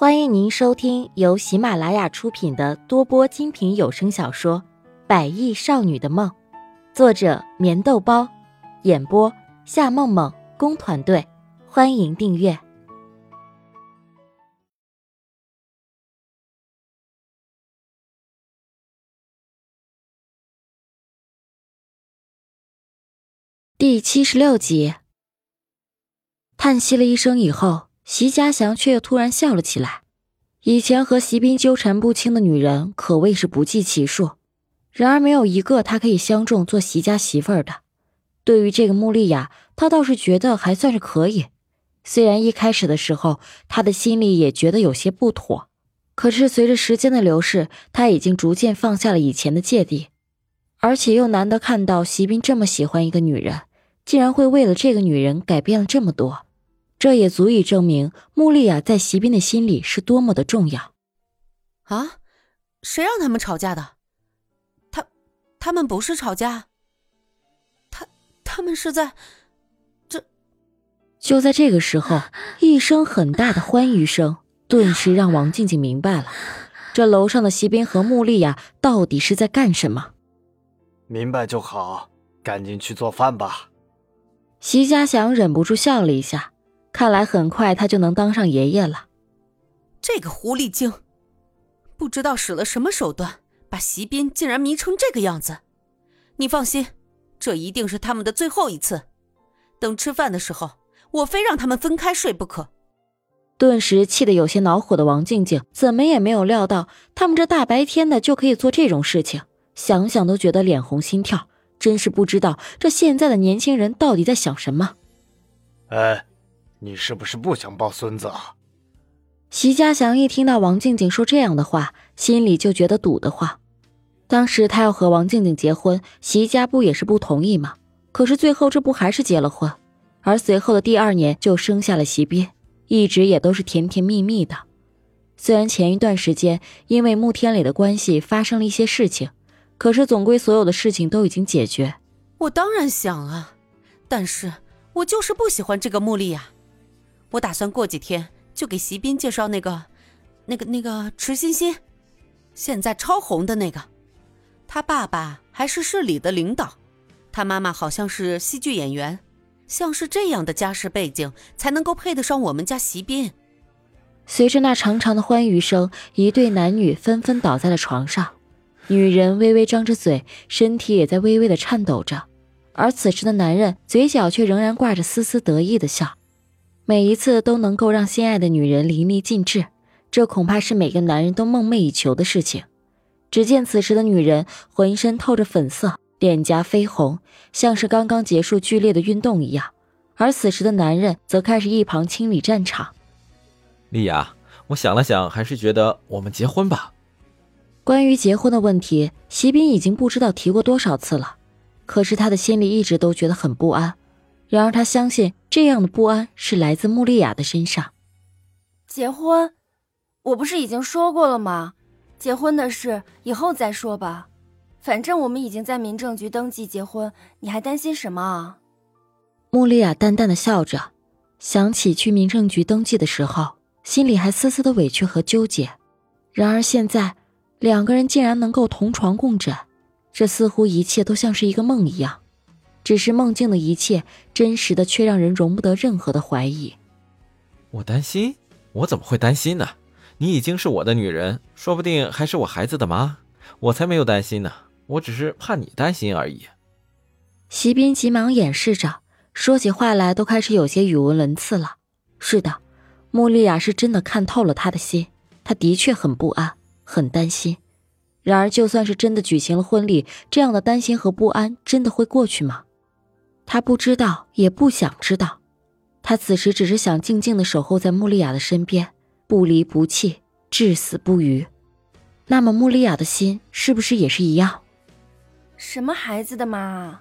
欢迎您收听由喜马拉雅出品的多播精品有声小说《百亿少女的梦》，作者：棉豆包，演播：夏梦梦工团队。欢迎订阅第七十六集。叹息了一声以后。席家祥却又突然笑了起来。以前和席斌纠缠不清的女人可谓是不计其数，然而没有一个他可以相中做席家媳妇儿的。对于这个穆丽雅，他倒是觉得还算是可以。虽然一开始的时候，他的心里也觉得有些不妥，可是随着时间的流逝，他已经逐渐放下了以前的芥蒂，而且又难得看到席斌这么喜欢一个女人，竟然会为了这个女人改变了这么多。这也足以证明穆丽亚在席斌的心里是多么的重要。啊，谁让他们吵架的？他，他们不是吵架。他，他们是在这。就在这个时候，一声很大的欢愉声，顿时让王静静明白了，这楼上的席斌和穆丽亚到底是在干什么。明白就好，赶紧去做饭吧。席家祥忍不住笑了一下。看来很快他就能当上爷爷了。这个狐狸精，不知道使了什么手段，把席斌竟然迷成这个样子。你放心，这一定是他们的最后一次。等吃饭的时候，我非让他们分开睡不可。顿时气得有些恼火的王静静，怎么也没有料到他们这大白天的就可以做这种事情，想想都觉得脸红心跳。真是不知道这现在的年轻人到底在想什么。哎。你是不是不想抱孙子啊？席家祥一听到王静静说这样的话，心里就觉得堵得慌。当时他要和王静静结婚，席家不也是不同意吗？可是最后这不还是结了婚，而随后的第二年就生下了席斌，一直也都是甜甜蜜蜜的。虽然前一段时间因为穆天磊的关系发生了一些事情，可是总归所有的事情都已经解决。我当然想啊，但是我就是不喜欢这个穆丽呀。我打算过几天就给席斌介绍那个、那个、那个池欣欣，现在超红的那个。他爸爸还是市里的领导，他妈妈好像是戏剧演员，像是这样的家世背景才能够配得上我们家席斌。随着那长长的欢愉声，一对男女纷纷倒在了床上，女人微微张着嘴，身体也在微微的颤抖着，而此时的男人嘴角却仍然挂着丝丝得意的笑。每一次都能够让心爱的女人淋漓尽致，这恐怕是每个男人都梦寐以求的事情。只见此时的女人浑身透着粉色，脸颊绯红，像是刚刚结束剧烈的运动一样。而此时的男人则开始一旁清理战场。丽雅，我想了想，还是觉得我们结婚吧。关于结婚的问题，席斌已经不知道提过多少次了，可是他的心里一直都觉得很不安。然而他相信。这样的不安是来自穆丽亚的身上。结婚，我不是已经说过了吗？结婚的事以后再说吧，反正我们已经在民政局登记结婚，你还担心什么啊？穆丽亚淡淡的笑着，想起去民政局登记的时候，心里还丝丝的委屈和纠结。然而现在，两个人竟然能够同床共枕，这似乎一切都像是一个梦一样。只是梦境的一切，真实的却让人容不得任何的怀疑。我担心？我怎么会担心呢？你已经是我的女人，说不定还是我孩子的妈，我才没有担心呢。我只是怕你担心而已。席斌急忙掩饰着，说起话来都开始有些语无伦次了。是的，穆丽亚是真的看透了他的心，他的确很不安，很担心。然而，就算是真的举行了婚礼，这样的担心和不安真的会过去吗？他不知道，也不想知道。他此时只是想静静的守候在穆丽亚的身边，不离不弃，至死不渝。那么，穆丽亚的心是不是也是一样？什么孩子的妈？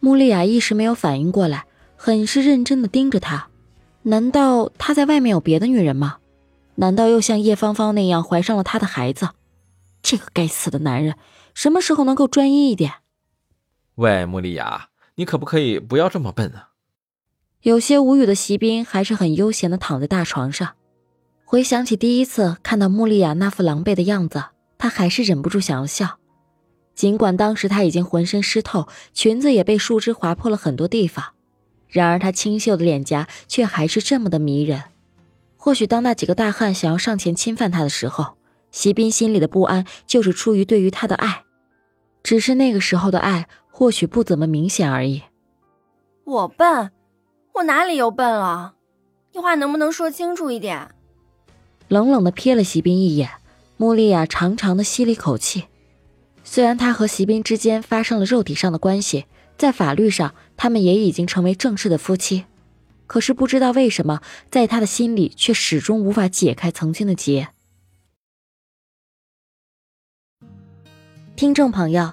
穆丽亚一时没有反应过来，很是认真的盯着他。难道他在外面有别的女人吗？难道又像叶芳芳那样怀上了他的孩子？这个该死的男人，什么时候能够专一一点？喂，穆丽亚。你可不可以不要这么笨啊！有些无语的席斌还是很悠闲的躺在大床上，回想起第一次看到穆丽亚那副狼狈的样子，他还是忍不住想要笑。尽管当时他已经浑身湿透，裙子也被树枝划破了很多地方，然而他清秀的脸颊却还是这么的迷人。或许当那几个大汉想要上前侵犯他的时候，席斌心里的不安就是出于对于他的爱，只是那个时候的爱或许不怎么明显而已。我笨，我哪里又笨了？你话能不能说清楚一点？冷冷的瞥了席斌一眼，穆丽亚长长的吸了一口气。虽然他和席斌之间发生了肉体上的关系，在法律上他们也已经成为正式的夫妻。可是不知道为什么，在他的心里却始终无法解开曾经的结。听众朋友，